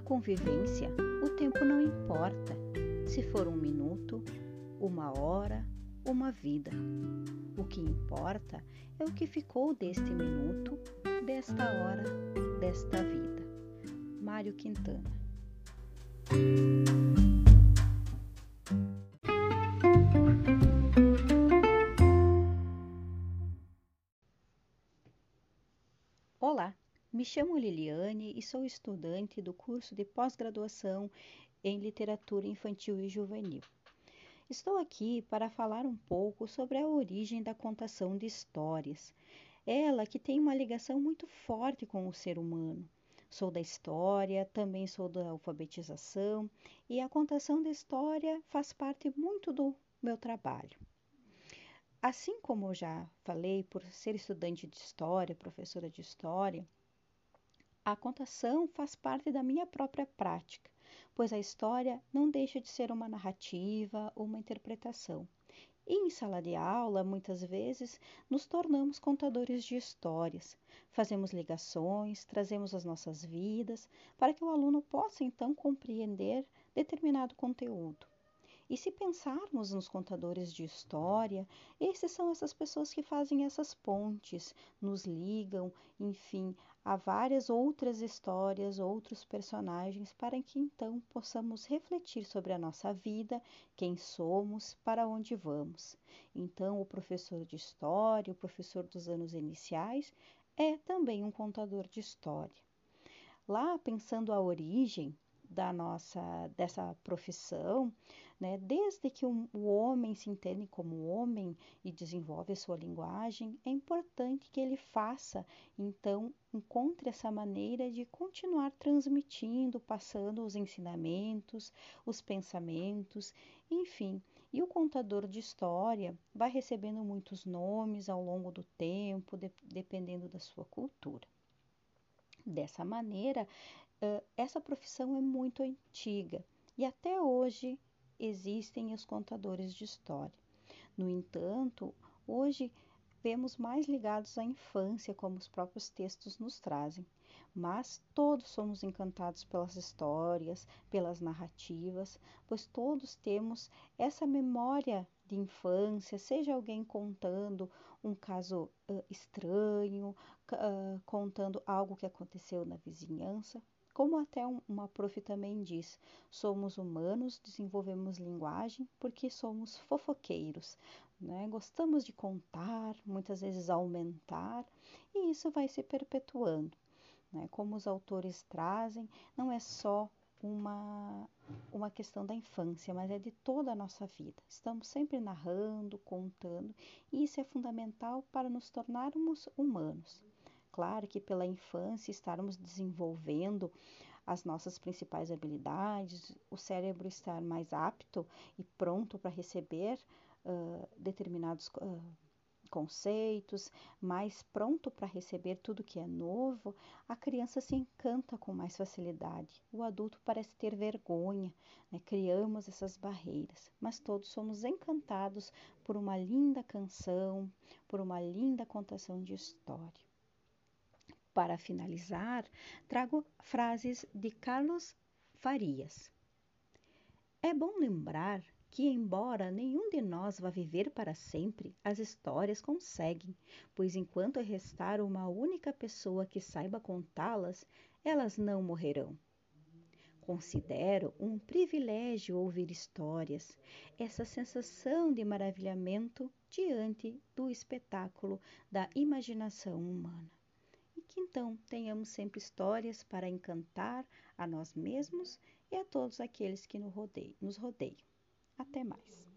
convivência, o tempo não importa. Se for um minuto, uma hora, uma vida. O que importa é o que ficou deste minuto, desta hora, desta vida. Mário Quintana. Olá, me chamo Liliane e sou estudante do curso de pós-graduação em Literatura Infantil e Juvenil. Estou aqui para falar um pouco sobre a origem da contação de histórias, ela que tem uma ligação muito forte com o ser humano. Sou da história, também sou da alfabetização e a contação da história faz parte muito do meu trabalho. Assim como eu já falei, por ser estudante de história, professora de história, a contação faz parte da minha própria prática, pois a história não deixa de ser uma narrativa, uma interpretação. E em sala de aula, muitas vezes, nos tornamos contadores de histórias. Fazemos ligações, trazemos as nossas vidas, para que o aluno possa então compreender determinado conteúdo. E se pensarmos nos contadores de história, esses são essas pessoas que fazem essas pontes, nos ligam, enfim, a várias outras histórias, outros personagens, para que então possamos refletir sobre a nossa vida, quem somos, para onde vamos. Então, o professor de história, o professor dos anos iniciais, é também um contador de história. Lá, pensando a origem da nossa dessa profissão, né? Desde que o, o homem se entende como homem e desenvolve a sua linguagem, é importante que ele faça, então, encontre essa maneira de continuar transmitindo, passando os ensinamentos, os pensamentos, enfim. E o contador de história vai recebendo muitos nomes ao longo do tempo, de, dependendo da sua cultura. Dessa maneira, essa profissão é muito antiga e até hoje existem os contadores de história. No entanto, hoje vemos mais ligados à infância, como os próprios textos nos trazem. Mas todos somos encantados pelas histórias, pelas narrativas, pois todos temos essa memória de infância, seja alguém contando um caso uh, estranho, uh, contando algo que aconteceu na vizinhança, como até uma prof também diz, somos humanos, desenvolvemos linguagem porque somos fofoqueiros, né? Gostamos de contar, muitas vezes aumentar, e isso vai se perpetuando. Né? Como os autores trazem, não é só uma, uma questão da infância, mas é de toda a nossa vida. Estamos sempre narrando, contando, e isso é fundamental para nos tornarmos humanos. Claro que pela infância estarmos desenvolvendo as nossas principais habilidades, o cérebro estar mais apto e pronto para receber uh, determinados uh, conceitos, mais pronto para receber tudo que é novo, a criança se encanta com mais facilidade. O adulto parece ter vergonha, né? criamos essas barreiras, mas todos somos encantados por uma linda canção, por uma linda contação de história. Para finalizar, trago frases de Carlos Farias. É bom lembrar que, embora nenhum de nós vá viver para sempre, as histórias conseguem, pois enquanto restar uma única pessoa que saiba contá-las, elas não morrerão. Considero um privilégio ouvir histórias, essa sensação de maravilhamento diante do espetáculo da imaginação humana que então tenhamos sempre histórias para encantar a nós mesmos e a todos aqueles que nos rodeiam. Até mais!